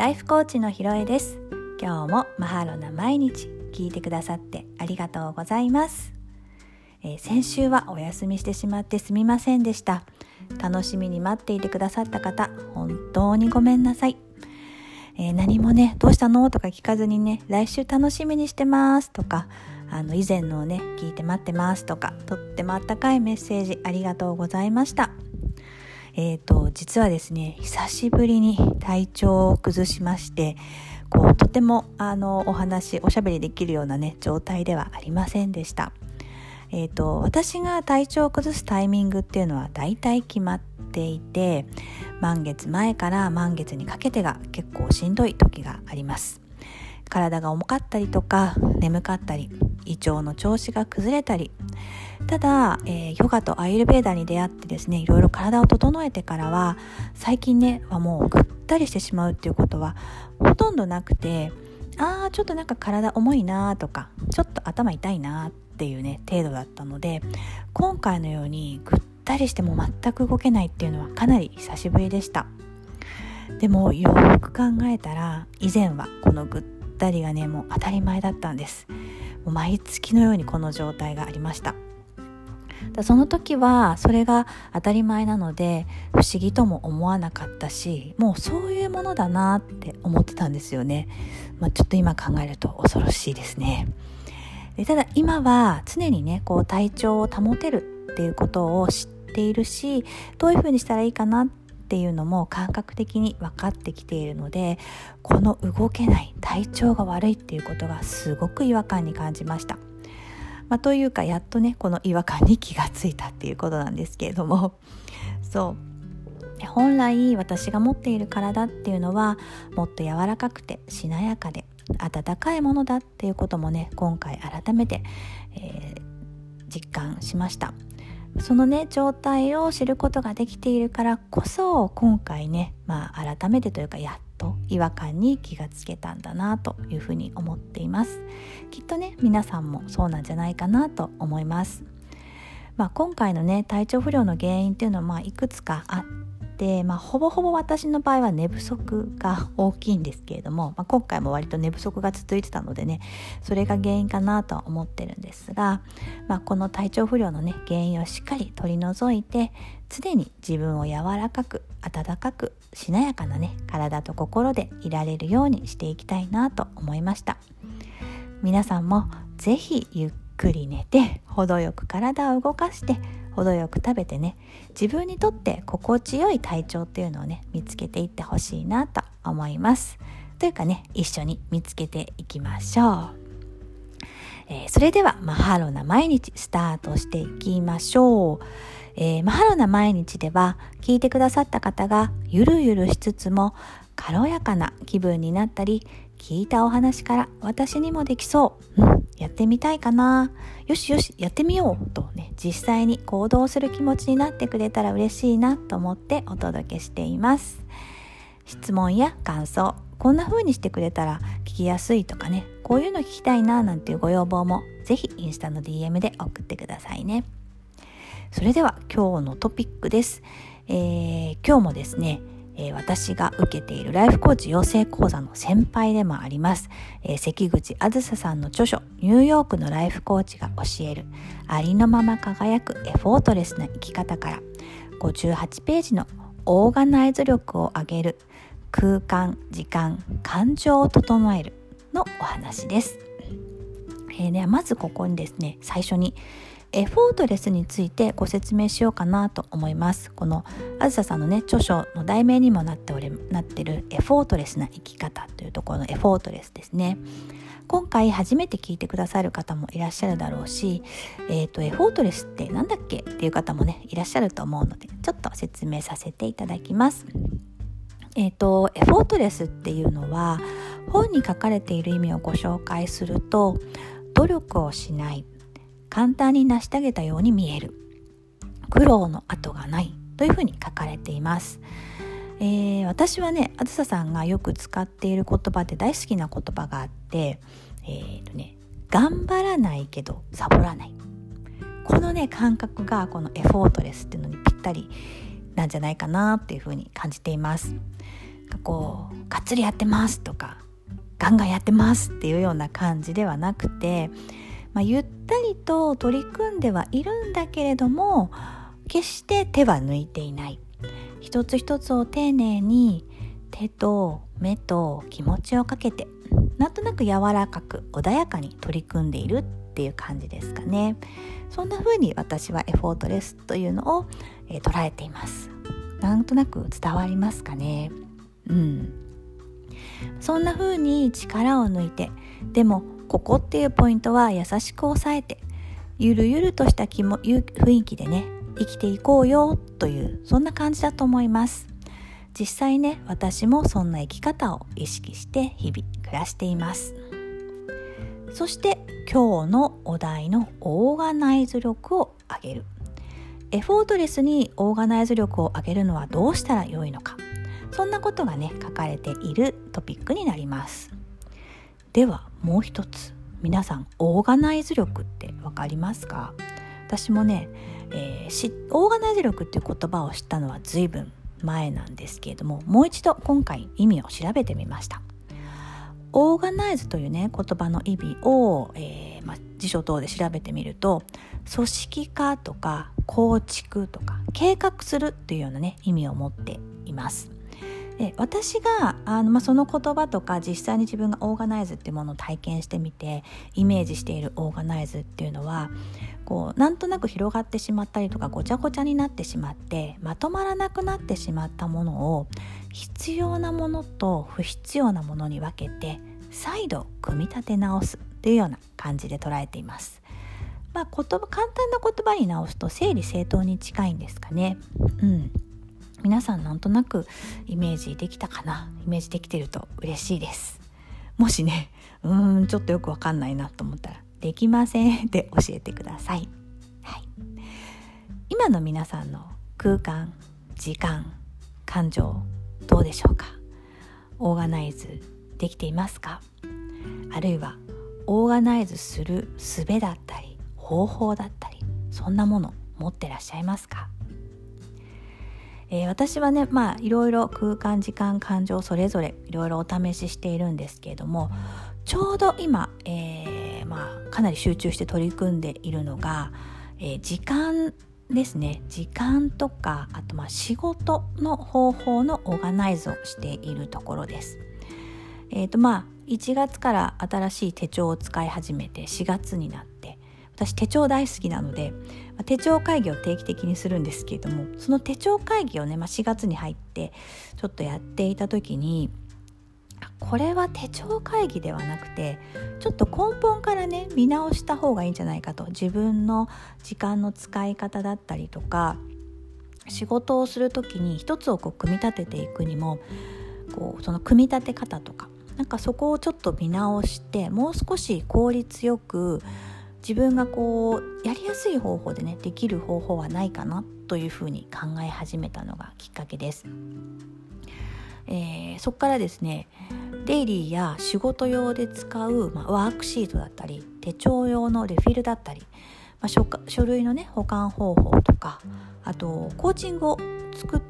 ライフコーチのひろえです。今日もマハロな毎日聞いてくださってありがとうございます、えー、先週はお休みしてしまってすみませんでした。楽しみに待っていてくださった方本当にごめんなさい。えー、何もねどうしたのとか聞かずにね来週楽しみにしてますとかあの以前のをね聞いて待ってますとかとってもあったかいメッセージありがとうございました。えーと、実はですね久しぶりに体調を崩しましてこうとてもあのお話おしゃべりできるようなね状態ではありませんでした。えーと、私が体調を崩すタイミングっていうのは大体決まっていて満月前から満月にかけてが結構しんどい時があります体が重かったりとか眠かったり胃腸の調子が崩れたりただ、えー、ヨガとアイルベーダに出会ってですねいろいろ体を整えてからは最近ねはもうぐったりしてしまうっていうことはほとんどなくてあーちょっとなんか体重いなとかちょっと頭痛いなっていうね程度だったので今回のようにぐったりしても全く動けないっていうのはかなり久しぶりでした。でもよく考えたら以前はこのぐったりがねもう当たり前だったんです。毎月のようにこの状態がありました。だその時はそれが当たり前なので不思議とも思わなかったしもうそういうものだなって思ってたんですよね、まあ、ちょっと今考えると恐ろしいですね。でただ今は常にねこう体調を保てるっていうことを知っているしどういうふうにしたらいいかなっていうのも感覚的に分かってきているのでこの動けない体調が悪いっていうことがすごく違和感に感じました。まあ、というかやっとねこの違和感に気がついたっていうことなんですけれども。そう。本来私が持っている体っていうのはもっと柔らかくてしなやかで温かいものだっていうこともね今回改めて、えー、実感しました。そのね状態を知ることができているからこそ今回ねまあ改めてというかやっと違和感に気がつけたんだなというふうに思っています。きっとね皆さんもそうなんじゃないかなと思います。まあ、今回のね体調不良の原因っていうのはまあいくつかあっで、まあ、ほぼほぼ私の場合は寝不足が大きいんですけれども、まあ、今回も割と寝不足が続いてたのでねそれが原因かなとは思ってるんですが、まあ、この体調不良のね原因をしっかり取り除いて常に自分を柔らかく温かくしなやかなね体と心でいられるようにしていきたいなと思いました。皆さんも是非ゆっくり寝て程よく体を動かして程よく食べてね自分にとって心地よい体調っていうのをね見つけていってほしいなと思います。というかね一緒に見つけていきましょう、えー、それではマハロな毎日スタートしていきましょう。えー、マハロな毎日では聞いてくださった方がゆるゆるしつつも軽やかな気分になったり聞いたお話から私にもできそう、うん、やってみたいかな。よしよしやってみようとね実際に行動する気持ちになってくれたら嬉しいなと思ってお届けしています。質問や感想こんな風にしてくれたら聞きやすいとかねこういうの聞きたいななんていうご要望もぜひインスタの DM で送ってくださいね。それでは今日のトピックです、えー、今日もですねえー、私が受けているライフコーチ養成講座の先輩でもあります、えー、関口あずささんの著書ニューヨークのライフコーチが教えるありのまま輝くエフォートレスな生き方から。58ページのオーガナイズ力を上げる空間時間感情を整えるのお話です、えー、ではまずここにですね最初にエフォートレスについてご説明しようかなと思います。このあずささんのね著書の題名にもなっておりなってるエフォートレスな生き方というところのエフォートレスですね。今回初めて聞いてくださる方もいらっしゃるだろうし、えーと、エフォートレスって何だっけっていう方もねいらっしゃると思うのでちょっと説明させていただきます。えーとエフォートレスっていうのは本に書かれている意味をご紹介すると努力をしない。簡単に成し遂げたように見える。苦労の跡がないというふうに書かれています、えー、私はねあずささんがよく使っている言葉で大好きな言葉があってえー、とね頑張らないけどサボらない。このね感覚がこのエフォートレスっていうのにぴったりなんじゃないかなっていうふうに感じています。こうがっつりやってますとかガンガンやってますっていうような感じではなくて、まあ、ゆったりと取り組んではいるんだけれども決して手は抜いていない。一つ一つを丁寧に手と目と気持ちをかけてなんとなく柔らかく穏やかに取り組んでいるっていう感じですかね。そんな風に私はエフォートレスというのを、えー、捉えています。なんとなく伝わりますかね。うん。そんな風に力を抜いてでもここっていうポイントは優しく抑えてゆるゆるとした気も雰囲気でね生きていこうよというそんな感じだと思います。実際ね私もそんな生き方を意識して日々暮らしています。そして今日のお題のオーガナイズ力を上げる。エフォートレスにオーガナイズ力を上げるのはどうしたらよいのか。そんなことがね書かれているトピックになります。ではもう一つ皆さんオーガナイズ力って分かりますか？私もね、えー、オーガナイズ力っていう言葉を知ったのは随分前なんですけれどももう一度今回意味を調べてみました。オーガナイズというね言葉の意味を、えー、ま、辞書等で調べてみると組織化とか構築とか計画するというようなね意味を持っています。で私があの、まあ、その言葉とか実際に自分がオーガナイズっていうものを体験してみてイメージしているオーガナイズっていうのはこうなんとなく広がってしまったりとかごちゃごちゃになってしまってまとまらなくなってしまったものを必要なものと不必要なものに分けて再度組み立て直すというような感じで捉えています。まあ、言葉簡単な言葉に直すと整理整頓に近いんですかね。うん皆さんなんとなくイメージできたかな？イメージできてると嬉しいです。もしねうんちょっとよくわかんないなと思ったらできませんって教えてください、はい、今の皆さんの空間時間感情どうでしょうか？オーガナイズできていますか？あるいはオーガナイズする術だったり方法だったりそんなもの持ってらっしゃいますか？えー、私はねまあいろいろ空間時間感情それぞれいろいろお試ししているんですけれどもちょうど今、えー、まあ、かなり集中して取り組んでいるのが、えー、時間ですね時間とかあとまあ仕事の方法のオーガナイズをしているところです。えーとまあ、1月から新しい手帳を使い始めて4月になって私手帳大好きなので手帳会議を定期的にするんですけれどもその手帳会議をね、まあ、4月に入ってちょっとやっていた時にこれは手帳会議ではなくてちょっと根本からね見直した方がいいんじゃないかと。自分の時間の使い方だったりとか仕事をする時に一つをこう組み立てていくにもこうその組み立て方とかなんかそこをちょっと見直してもう少し効率よく自分がこうやりやすい方法でねできる方法はないかなというふうに考え始めたのがきっかけです。えー、そこからですねデイリーや仕事用で使う、まあ、ワークシートだったり手帳用のレフィルだったり、まあ、書書類のね保管方法とかあとコーチングを作っ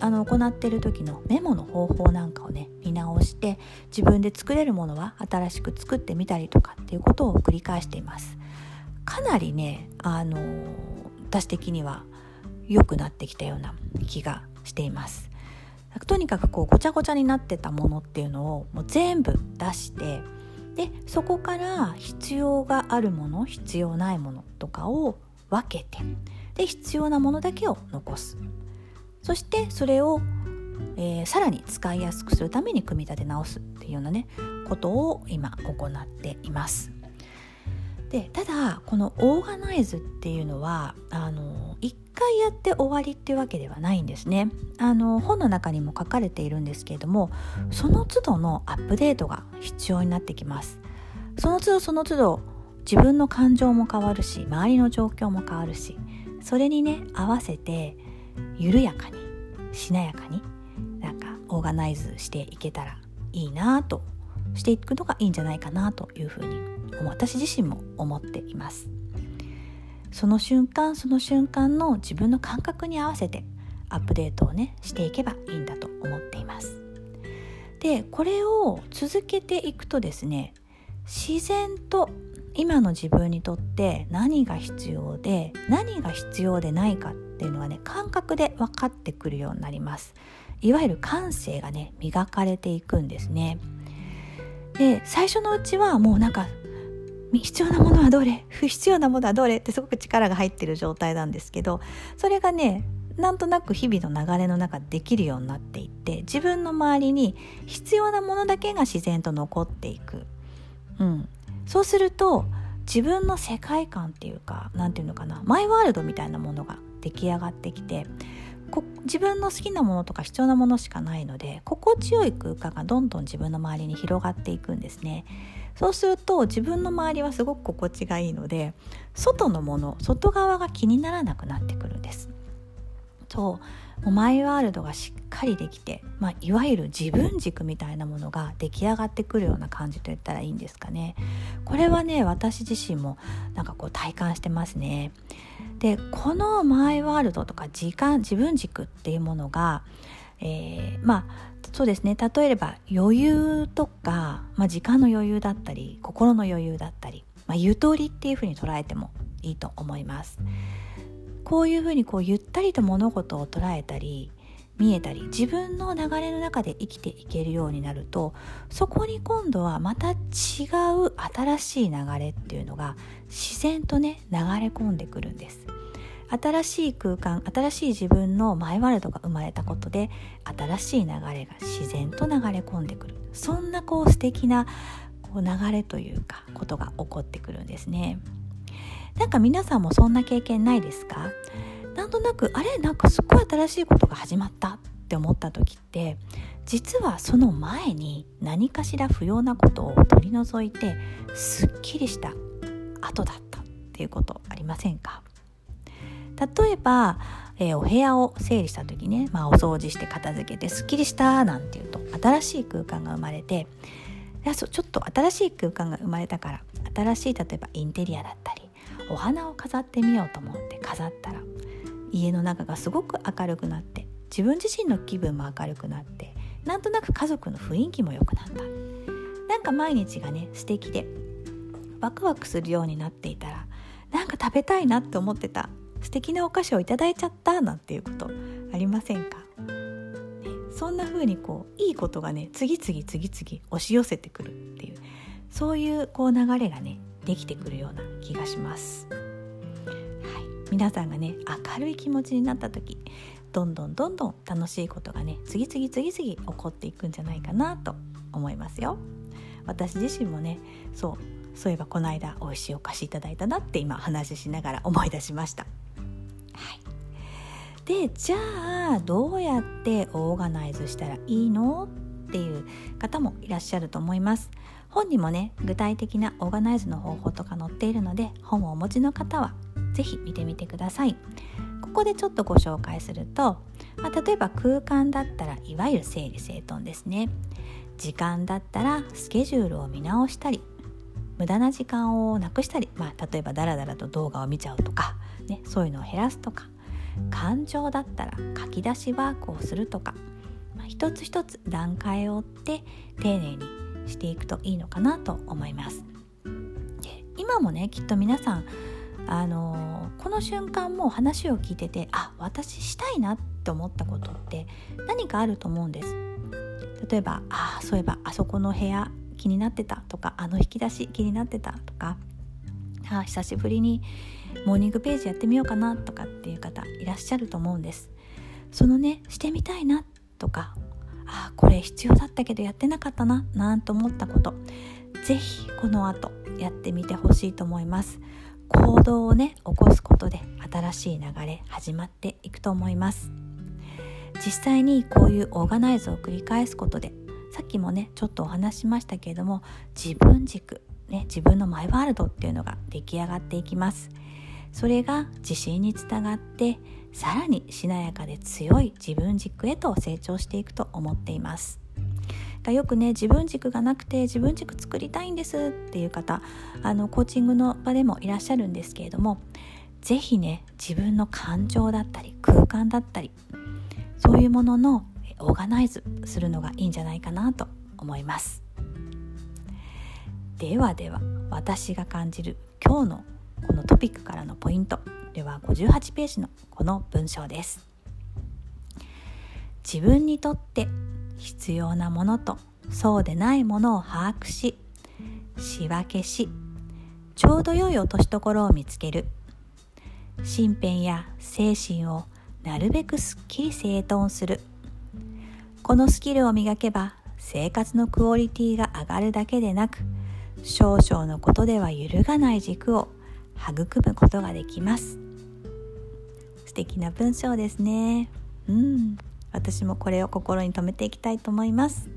あの行ってる時のメモの方法なんかをね見直して自分で作れるものは新しく作ってみたりとかっていうことを繰り返していますかなりねあの私的には良くなってきたような気がしていますとにかくこうごちゃごちゃになってたものっていうのをもう全部出してでそこから必要があるもの必要ないものとかを分けてで必要なものだけを残すそしてそれを、えー、さらに使いやすくするために組み立て直すっていうようなねことを今行っています。でただこのオーガナイズっていうのはあの一回やって終わりっていうわけではないんですね。あの本の中にも書かれているんですけれどもその都度のアップデートが必要になってきます。その都度その都度自分の感情も変わるし周りの状況も変わるしそれにね合わせて緩やかにしなやかになんかオーガナイズしていけたらいいなとしていくのがいいんじゃないかなというふうに私自身も思っています。その瞬間その瞬間の自分の感覚に合わせてアップデートをねしていけばいいんだと思っています。でこれを続けていくとですね自然と今の自分にとって何が必要で何が必要でないかっていうのがね感覚で分かってくるようになります。いわゆる感性がね磨かれていくんですね。で最初のうちはもうなんか必要なものはどれ不必要なものはどれってすごく力が入ってる状態なんですけどそれがねなんとなく日々の流れの中でできるようになっていって自分の周りに必要なものだけが自然と残っていく、うん、そうすると自分の世界観っていうか何て言うのかなマイワールドみたいなものが出来上がってきて自分の好きなものとか必要なものしかないので心地よい空間がどんどん自分の周りに広がっていくんですね。そうすると自分の周りはすごく心地がいいので外のもの外側が気にならなくなってくるんです。そう。もうマイワールドがしっかりできて、まあ、いわゆる自分軸みたいなものが出来上がってくるような感じといったらいいんですかね。これはね私自身もなんかこう体感してますね。でこのマイワールドとか時間自分軸っていうものが、えー、まあそうですね例えば余裕とか、まあ、時間の余裕だったり心の余裕だったり、まあ、ゆとりっていうふうに捉えてもいいと思います。こういうふうにこうゆったりと物事を捉えたり見えたり自分の流れの中で生きていけるようになるとそこに今度はまた違う新しい流れっていうのが自然とね流れ込んでくるんです。新しい空間新しい自分のマイワールドが生まれたことで新しい流れが自然と流れ込んでくる。そんなこう素敵なこう流れというかことが起こってくるんですね。なんか皆さんもそんな経験ないですか？となくあれなんかすっごい新しいことが始まったって思った時って実はその前に何かしら不要なことを取り除いてすっきりした後だったっていうことありませんか？例えば、えー、お部屋を整理した時ね、まあ、お掃除して片付けてすっきりしたなんていうと新しい空間が生まれていやちょっと新しい空間が生まれたから新しい例えばインテリアだったりお花を飾ってみようと思って飾ったら家の中がすごく明るくなって自分自身の気分も明るくなってなんとなく家族の雰囲気も良くなったなんか毎日がね素敵でワクワクするようになっていたらなんか食べたいなって思ってた素敵なお菓子をいただいちゃったなんていうことありませんか、そんな風にこういいことがね次々次々押し寄せてくるっていうそういうこう流れがねできてくるような気がします。皆さんがね明るい気持ちになった時どんどんどんどん楽しいことがね次々次々起こっていくんじゃないかなと思いますよ。私自身もねそうそういえばこの間美味しいお菓子いただいたなって今話ししながら思い出しました。はい、でじゃあどうやってオーガナイズしたらいいのっていう方もいらっしゃると思います。本にもね具体的なオーガナイズの方法とか載っているので本をお持ちの方は是非見てみてください。ここでちょっとご紹介すると、まあ、例えば空間だったらいわゆる整理整頓ですね。時間だったらスケジュールを見直したり無駄な時間をなくしたり、まあ、例えばダラダラと動画を見ちゃうとか、ね、そういうのを減らすとか感情だったら書き出しワークをするとか、まあ、一つ一つ段階を追って丁寧にしていくといいのかなと思います。今もねきっと皆さんあの、この瞬間も話を聞いててあ私したいなって思ったことって何かあると思うんです。例えばあそういえばあそこの部屋気になってたとかあの引き出し気になってたとかあ久しぶりにモーニングページやってみようかなとかっていう方いらっしゃると思うんです。そのねしてみたいなとかあこれ必要だったけどやってなかったななんて思ったこと是非この後やってみてほしいと思います。行動をね起こすことで新しい流れ始まっていくと思います。実際にこういうオーガナイズを繰り返すことでさっきもねちょっとお話しましたけれども自分軸ね自分のマイワールドっていうのが出来上がっていきます。それが自信につながってさらにしなやかで強い自分軸へと成長していくと思っています。よくね自分軸がなくて自分軸作りたいんですっていう方あのコーチングの場でもいらっしゃるんですけれども是非ね自分の感情だったり空間だったりそういうもののオーガナイズするのがいいんじゃないかなと思います。ではでは私が感じる今日のこのトピックからのポイントでは58ページのこの文章です。自分にとって必要なものとそうでないものを把握し仕分けしちょうど良い落としどころを見つける。身辺や精神をなるべくすっきり整頓する。このスキルを磨けば生活のクオリティが上がるだけでなく少々のことでは揺るがない軸を育むことができます。素敵な文章ですね。うん。私もこれを心に留めていきたいと思います。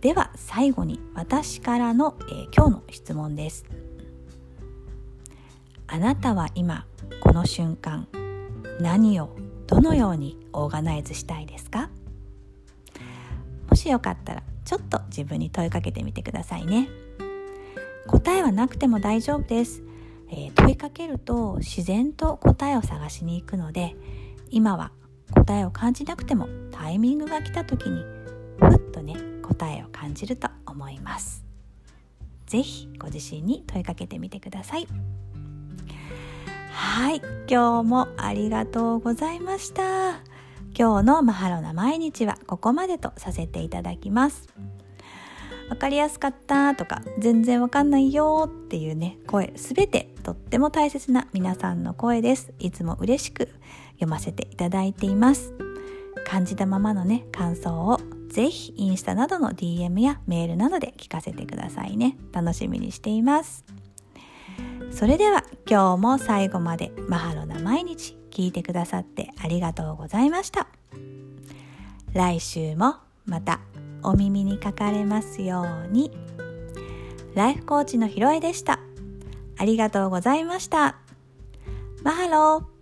では最後に私からの、えー、今日の質問です。あなたは今この瞬間何をどのようにオーガナイズしたいですか？もしよかったらちょっと自分に問いかけてみてくださいね。答えはなくても大丈夫です、えー、問いかけると自然と答えを探しに行くので今は答えを感じなくてもタイミングが来た時にふっとね答えを感じると思います。是非ご自身に問いかけてみてください。はい今日もありがとうございました。今日のマハロな毎日はここまでとさせていただきます。分かりやすかったとか全然わかんないよっていうね声すべてとっても大切な皆さんの声です。いつも嬉しく読ませていただいています。感じたままのね感想をぜひインスタなどの DM やメールなどで聞かせてくださいね。楽しみにしています。それでは今日も最後までマハロな毎日聞いてくださってありがとうございました。来週もまたお耳にかかれますように。ライフコーチのひろえでした。ありがとうございました。マハロー。